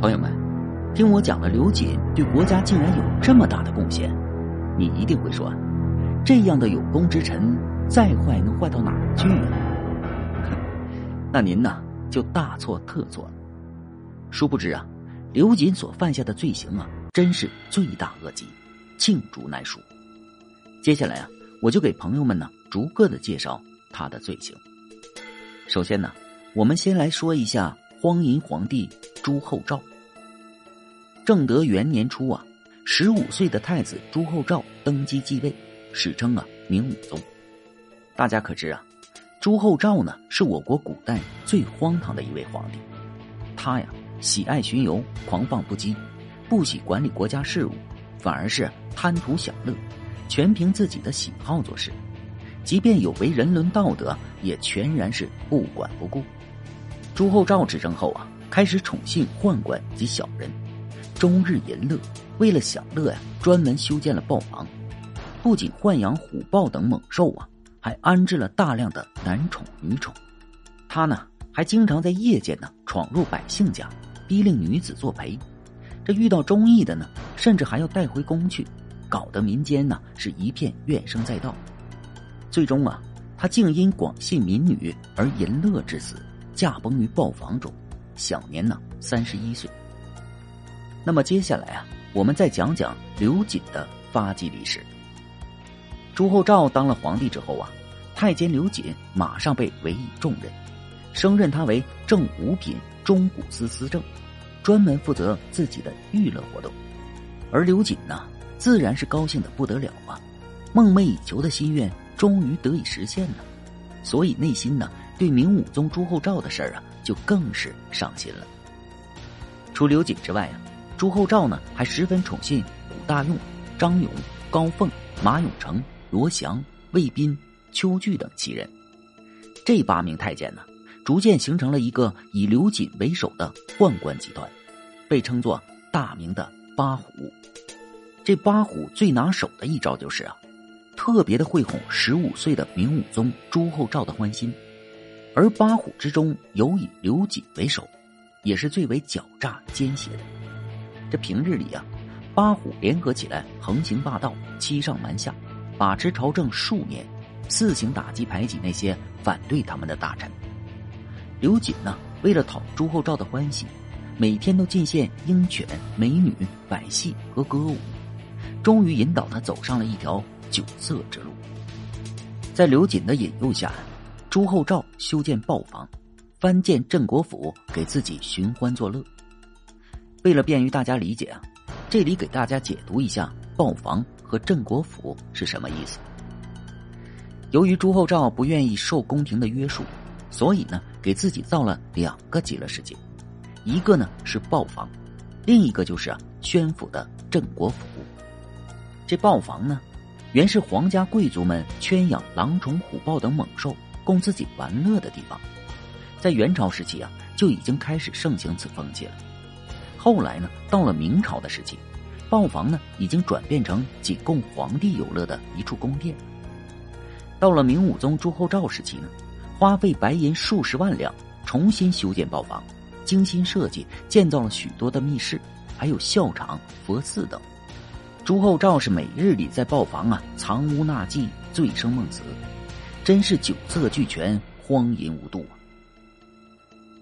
朋友们，听我讲了刘瑾对国家竟然有这么大的贡献，你一定会说，这样的有功之臣，再坏能坏到哪儿去啊？那您呢，就大错特错了。殊不知啊，刘瑾所犯下的罪行啊，真是罪大恶极，罄竹难书。接下来啊，我就给朋友们呢，逐个的介绍他的罪行。首先呢，我们先来说一下荒淫皇帝朱厚照。正德元年初啊，十五岁的太子朱厚照登基继位，史称啊明武宗。大家可知啊，朱厚照呢是我国古代最荒唐的一位皇帝。他呀喜爱巡游，狂放不羁，不喜管理国家事务，反而是贪图享乐，全凭自己的喜好做事。即便有违人伦道德，也全然是不管不顾。朱厚照执政后啊，开始宠幸宦官及小人。终日淫乐，为了享乐呀，专门修建了豹房，不仅豢养虎豹等猛兽啊，还安置了大量的男宠女宠。他呢，还经常在夜间呢闯入百姓家，逼令女子作陪。这遇到中意的呢，甚至还要带回宫去，搞得民间呢是一片怨声载道。最终啊，他竟因广信民女而淫乐致死，驾崩于豹房中，享年呢三十一岁。那么接下来啊，我们再讲讲刘瑾的发迹历史。朱厚照当了皇帝之后啊，太监刘瑾马上被委以重任，升任他为正五品中古司司正，专门负责自己的娱乐活动。而刘瑾呢，自然是高兴的不得了啊，梦寐以求的心愿终于得以实现了，所以内心呢，对明武宗朱厚照的事儿啊，就更是上心了。除刘瑾之外啊。朱厚照呢，还十分宠信武大用、张勇、高凤、马永成、罗祥、魏彬、邱据等七人。这八名太监呢，逐渐形成了一个以刘瑾为首的宦官集团，被称作大明的八虎。这八虎最拿手的一招就是啊，特别的会哄十五岁的明武宗朱厚照的欢心，而八虎之中有以刘瑾为首，也是最为狡诈奸邪的。这平日里啊，八虎联合起来横行霸道、欺上瞒下，把持朝政数年，四行打击排挤那些反对他们的大臣。刘瑾呢，为了讨朱厚照的欢喜，每天都进献鹰犬、美女、百戏和歌舞，终于引导他走上了一条酒色之路。在刘瑾的引诱下，朱厚照修建豹房，翻建镇国府，给自己寻欢作乐。为了便于大家理解啊，这里给大家解读一下豹房和镇国府是什么意思。由于朱厚照不愿意受宫廷的约束，所以呢，给自己造了两个极乐世界，一个呢是豹房，另一个就是啊宣府的镇国府。这豹房呢，原是皇家贵族们圈养狼虫、虎豹等猛兽，供自己玩乐的地方，在元朝时期啊，就已经开始盛行此风气了。后来呢，到了明朝的时期，豹房呢已经转变成仅供皇帝游乐的一处宫殿。到了明武宗朱厚照时期呢，花费白银数十万两重新修建豹房，精心设计建造了许多的密室，还有校场、佛寺等。朱厚照是每日里在豹房啊藏污纳妓、醉生梦死，真是酒色俱全、荒淫无度啊。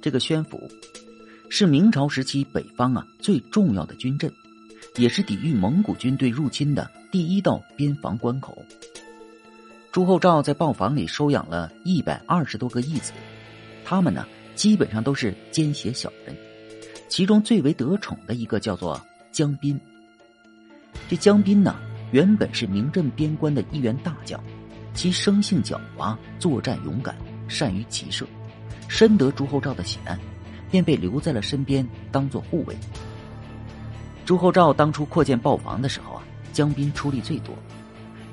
这个宣府。是明朝时期北方啊最重要的军镇，也是抵御蒙古军队入侵的第一道边防关口。朱厚照在豹房里收养了一百二十多个义子，他们呢基本上都是奸邪小人，其中最为得宠的一个叫做江彬。这江彬呢原本是明镇边关的一员大将，其生性狡猾，作战勇敢，善于骑射，深得朱厚照的喜爱。便被留在了身边，当做护卫。朱厚照当初扩建豹房的时候啊，江彬出力最多。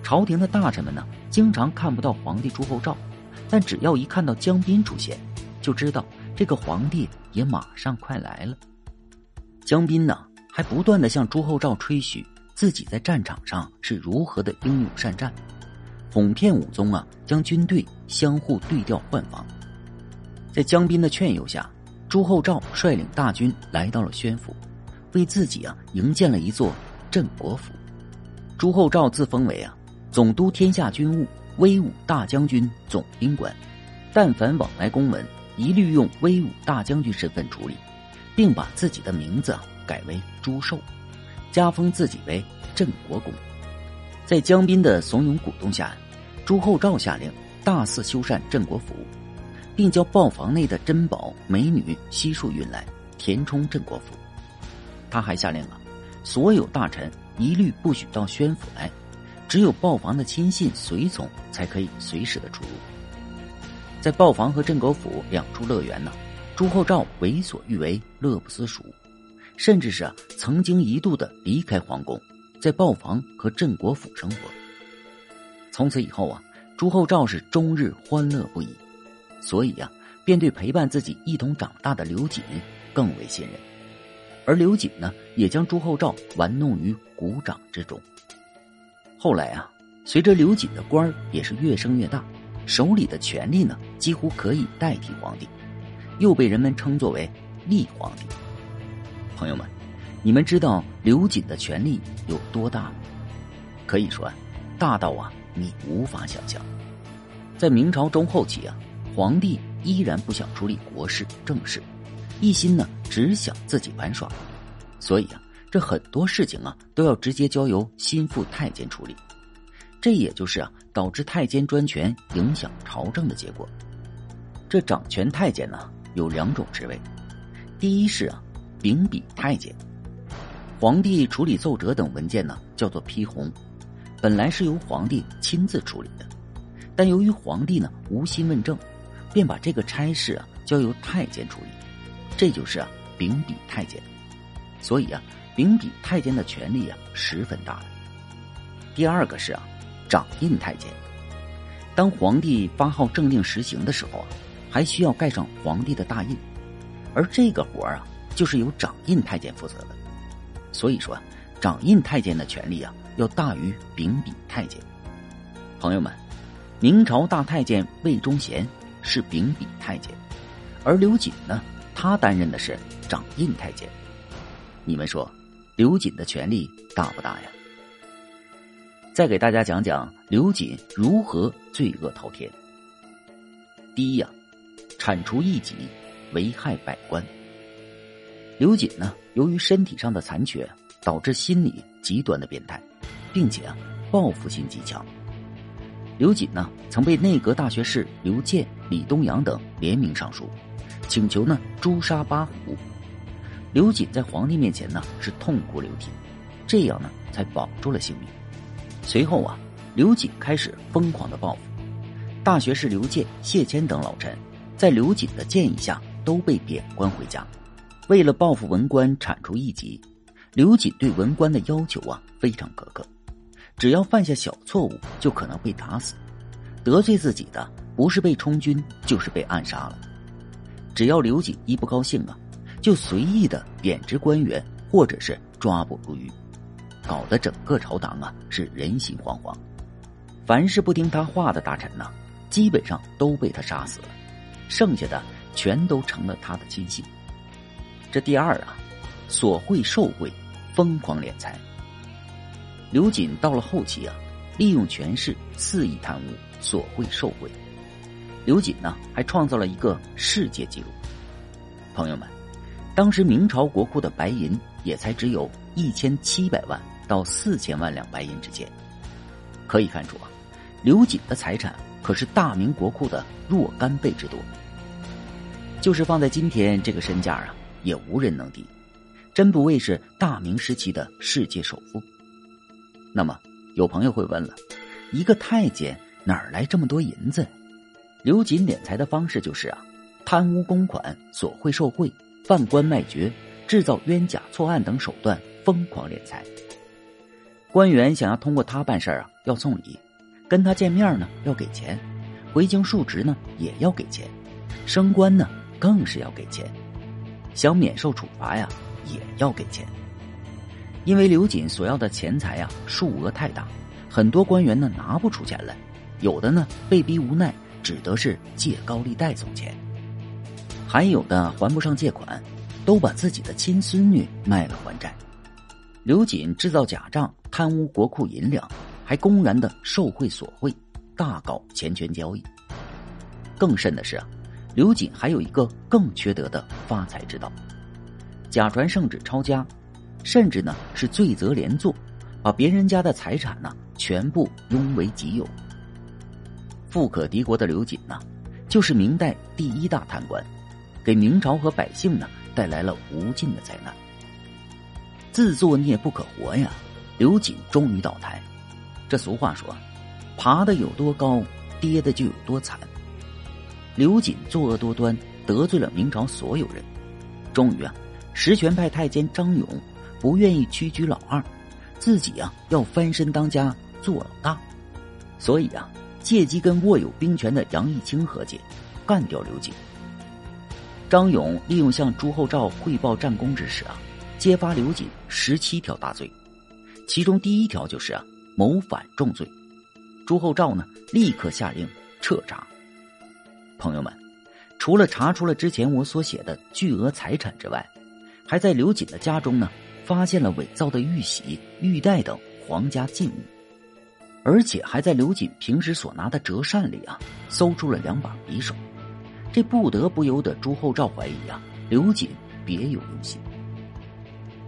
朝廷的大臣们呢，经常看不到皇帝朱厚照，但只要一看到江彬出现，就知道这个皇帝也马上快来了。江彬呢，还不断的向朱厚照吹嘘自己在战场上是如何的英勇善战，哄骗武宗啊，将军队相互对调换防。在江彬的劝诱下。朱厚照率领大军来到了宣府，为自己啊营建了一座镇国府。朱厚照自封为啊总督天下军务、威武大将军、总兵官，但凡往来公文，一律用威武大将军身份处理，并把自己的名字改为朱寿，加封自己为镇国公。在江彬的怂恿鼓动下，朱厚照下令大肆修缮镇国府，并将豹房内的珍宝美女悉数运来填充镇国府。他还下令了，所有大臣一律不许到宣府来，只有豹房的亲信随从才可以随时的出入。在豹房和镇国府两处乐园呢，朱厚照为所欲为，乐不思蜀，甚至是啊曾经一度的离开皇宫。在豹房和镇国府生活。从此以后啊，朱厚照是终日欢乐不已，所以呀，便对陪伴自己一同长大的刘瑾更为信任。而刘瑾呢，也将朱厚照玩弄于股掌之中。后来啊，随着刘瑾的官也是越升越大，手里的权力呢，几乎可以代替皇帝，又被人们称作为“立皇帝”。朋友们。你们知道刘瑾的权力有多大吗？可以说，大到啊，你无法想象。在明朝中后期啊，皇帝依然不想处理国事政事，一心呢只想自己玩耍，所以啊，这很多事情啊都要直接交由心腹太监处理。这也就是啊导致太监专权影响朝政的结果。这掌权太监呢有两种职位，第一是啊秉笔太监。皇帝处理奏折等文件呢，叫做批红，本来是由皇帝亲自处理的，但由于皇帝呢无心问政，便把这个差事啊交由太监处理，这就是啊秉笔太监。所以啊，秉笔太监的权力啊十分大。第二个是啊掌印太监，当皇帝发号政令实行的时候啊，还需要盖上皇帝的大印，而这个活儿啊就是由掌印太监负责的。所以说，掌印太监的权力啊，要大于秉笔太监。朋友们，明朝大太监魏忠贤是秉笔太监，而刘瑾呢，他担任的是掌印太监。你们说，刘瑾的权力大不大呀？再给大家讲讲刘瑾如何罪恶滔天。第一呀，铲除异己，危害百官。刘瑾呢？由于身体上的残缺，导致心理极端的变态，并且啊报复心极强。刘瑾呢曾被内阁大学士刘健、李东阳等联名上书，请求呢诛杀八虎。刘瑾在皇帝面前呢是痛哭流涕，这样呢才保住了性命。随后啊，刘瑾开始疯狂的报复，大学士刘健、谢谦等老臣在刘瑾的建议下都被贬官回家。为了报复文官，铲除异己，刘瑾对文官的要求啊非常苛刻，只要犯下小错误，就可能被打死；得罪自己的，不是被充军，就是被暗杀了。只要刘瑾一不高兴啊，就随意的贬职官员，或者是抓捕入狱，搞得整个朝堂啊是人心惶惶。凡是不听他话的大臣呢，基本上都被他杀死了，剩下的全都成了他的亲信。这第二啊，索贿受贿，疯狂敛财。刘瑾到了后期啊，利用权势肆意贪污，索贿受贿。刘瑾呢，还创造了一个世界纪录。朋友们，当时明朝国库的白银也才只有一千七百万到四千万两白银之间，可以看出啊，刘瑾的财产可是大明国库的若干倍之多。就是放在今天，这个身价啊。也无人能敌，真不愧是大明时期的世界首富。那么，有朋友会问了：一个太监哪儿来这么多银子？刘瑾敛财的方式就是啊，贪污公款、索贿受贿、贩官卖爵、制造冤假错案等手段疯狂敛财。官员想要通过他办事儿啊，要送礼；跟他见面呢，要给钱；回京述职呢，也要给钱；升官呢，更是要给钱。想免受处罚呀，也要给钱。因为刘瑾所要的钱财啊，数额太大，很多官员呢拿不出钱来，有的呢被逼无奈，只得是借高利贷送钱。还有的还不上借款，都把自己的亲孙女卖了还债。刘瑾制造假账，贪污国库银两，还公然的受贿索贿，大搞钱权交易。更甚的是啊，刘瑾还有一个更缺德的发财之道：假传圣旨抄家，甚至呢是罪责连坐，把别人家的财产呢全部拥为己有。富可敌国的刘瑾呢，就是明代第一大贪官，给明朝和百姓呢带来了无尽的灾难。自作孽不可活呀，刘瑾终于倒台。这俗话说，爬的有多高，跌的就有多惨。刘瑾作恶多端，得罪了明朝所有人。终于啊，实权派太监张勇不愿意屈居老二，自己啊要翻身当家做老大，所以啊。借机跟握有兵权的杨义清和解，干掉刘瑾。张勇利用向朱厚照汇报战功之时啊，揭发刘瑾十七条大罪，其中第一条就是啊谋反重罪。朱厚照呢立刻下令彻查。朋友们，除了查出了之前我所写的巨额财产之外，还在刘瑾的家中呢发现了伪造的玉玺、玉带等皇家禁物。而且还在刘瑾平时所拿的折扇里啊，搜出了两把匕首，这不得不由得朱厚照怀疑啊，刘瑾别有用心。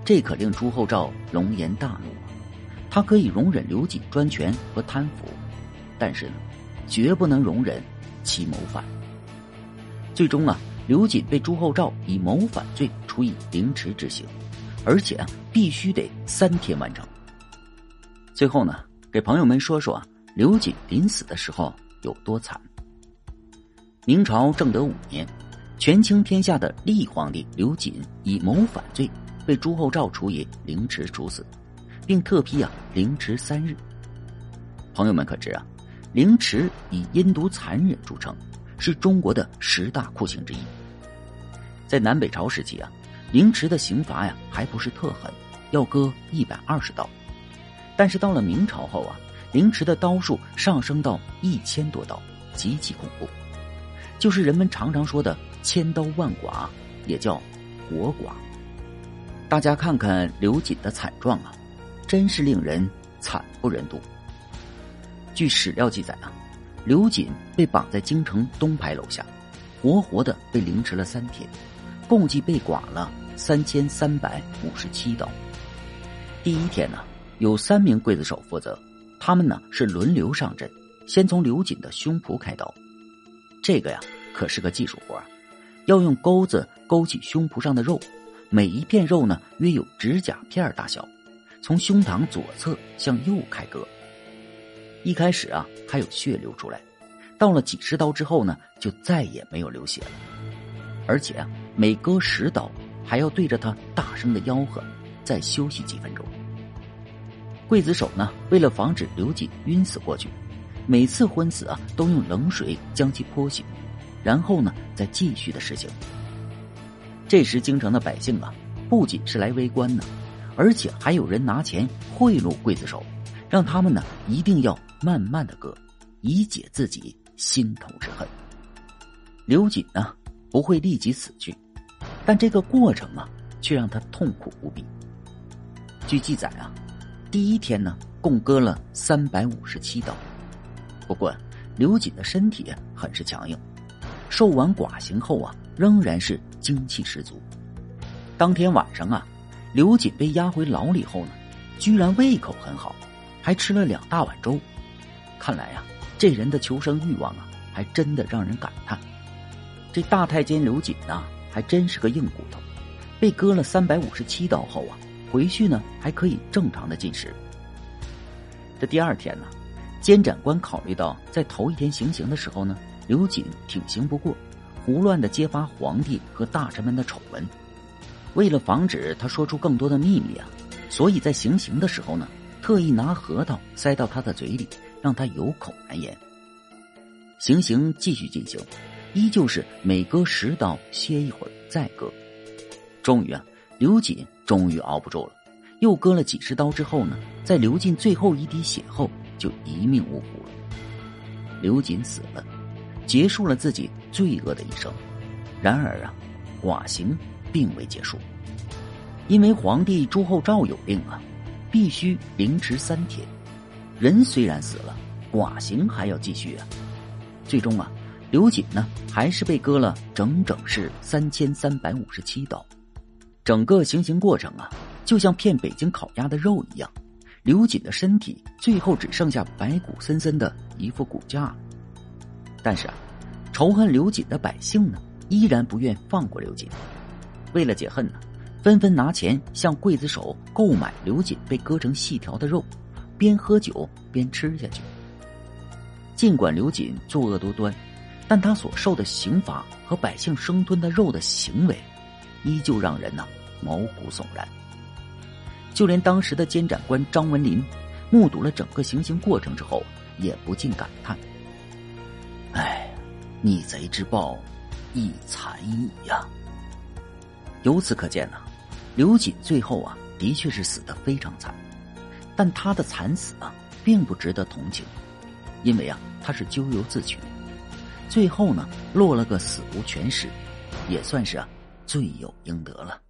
这可令朱厚照龙颜大怒啊！他可以容忍刘瑾专权和贪腐，但是呢，绝不能容忍其谋反。最终啊，刘瑾被朱厚照以谋反罪处以凌迟之刑，而且啊，必须得三天完成。最后呢？给朋友们说说啊刘瑾临死的时候有多惨。明朝正德五年，权倾天下的立皇帝刘瑾以谋反罪被朱厚照处以凌迟处死，并特批啊凌迟三日。朋友们可知啊，凌迟以阴毒残忍著称，是中国的十大酷刑之一。在南北朝时期啊，凌迟的刑罚呀还不是特狠，要割一百二十刀。但是到了明朝后啊，凌迟的刀数上升到一千多刀，极其恐怖，就是人们常常说的“千刀万剐”，也叫“活剐”。大家看看刘瑾的惨状啊，真是令人惨不忍睹。据史料记载啊，刘瑾被绑在京城东牌楼下，活活的被凌迟了三天，共计被剐了三千三百五十七刀。第一天呢。有三名刽子手负责，他们呢是轮流上阵，先从刘瑾的胸脯开刀。这个呀可是个技术活要用钩子勾起胸脯上的肉，每一片肉呢约有指甲片大小，从胸膛左侧向右开割。一开始啊还有血流出来，到了几十刀之后呢就再也没有流血了。而且啊每割十刀还要对着他大声的吆喝，再休息几分钟。刽子手呢，为了防止刘瑾晕死过去，每次昏死啊，都用冷水将其泼醒，然后呢，再继续的实行。这时，京城的百姓啊，不仅是来围观呢，而且还有人拿钱贿赂刽子手，让他们呢一定要慢慢的割，以解自己心头之恨。刘瑾呢不会立即死去，但这个过程啊，却让他痛苦无比。据记载啊。第一天呢，共割了三百五十七刀。不过，刘瑾的身体很是强硬，受完剐刑后啊，仍然是精气十足。当天晚上啊，刘瑾被押回牢里后呢，居然胃口很好，还吃了两大碗粥。看来呀，这人的求生欲望啊，还真的让人感叹。这大太监刘瑾呐，还真是个硬骨头，被割了三百五十七刀后啊。回去呢还可以正常的进食。这第二天呢，监斩官考虑到在头一天行刑的时候呢，刘瑾挺刑不过，胡乱的揭发皇帝和大臣们的丑闻，为了防止他说出更多的秘密啊，所以在行刑的时候呢，特意拿核桃塞到他的嘴里，让他有口难言。行刑继续进行，依旧是每割十刀歇一会儿再割，终于啊。刘瑾终于熬不住了，又割了几十刀之后呢，在流尽最后一滴血后，就一命呜呼了。刘瑾死了，结束了自己罪恶的一生，然而啊，剐刑并未结束，因为皇帝朱厚照有令啊，必须凌迟三天。人虽然死了，剐刑还要继续啊。最终啊，刘瑾呢还是被割了整整是三千三百五十七刀。整个行刑过程啊，就像骗北京烤鸭的肉一样。刘瑾的身体最后只剩下白骨森森的一副骨架，但是啊，仇恨刘瑾的百姓呢，依然不愿放过刘瑾。为了解恨呢，纷纷拿钱向刽子手购买刘瑾被割成细条的肉，边喝酒边吃下去。尽管刘瑾作恶多端，但他所受的刑罚和百姓生吞的肉的行为，依旧让人呢毛骨悚然。就连当时的监斩官张文林，目睹了整个行刑过程之后，也不禁感叹：“哎，逆贼之报，亦残矣呀！”由此可见呢，刘瑾最后啊，的确是死的非常惨，但他的惨死啊，并不值得同情，因为啊，他是咎由自取，最后呢，落了个死无全尸，也算是啊，罪有应得了。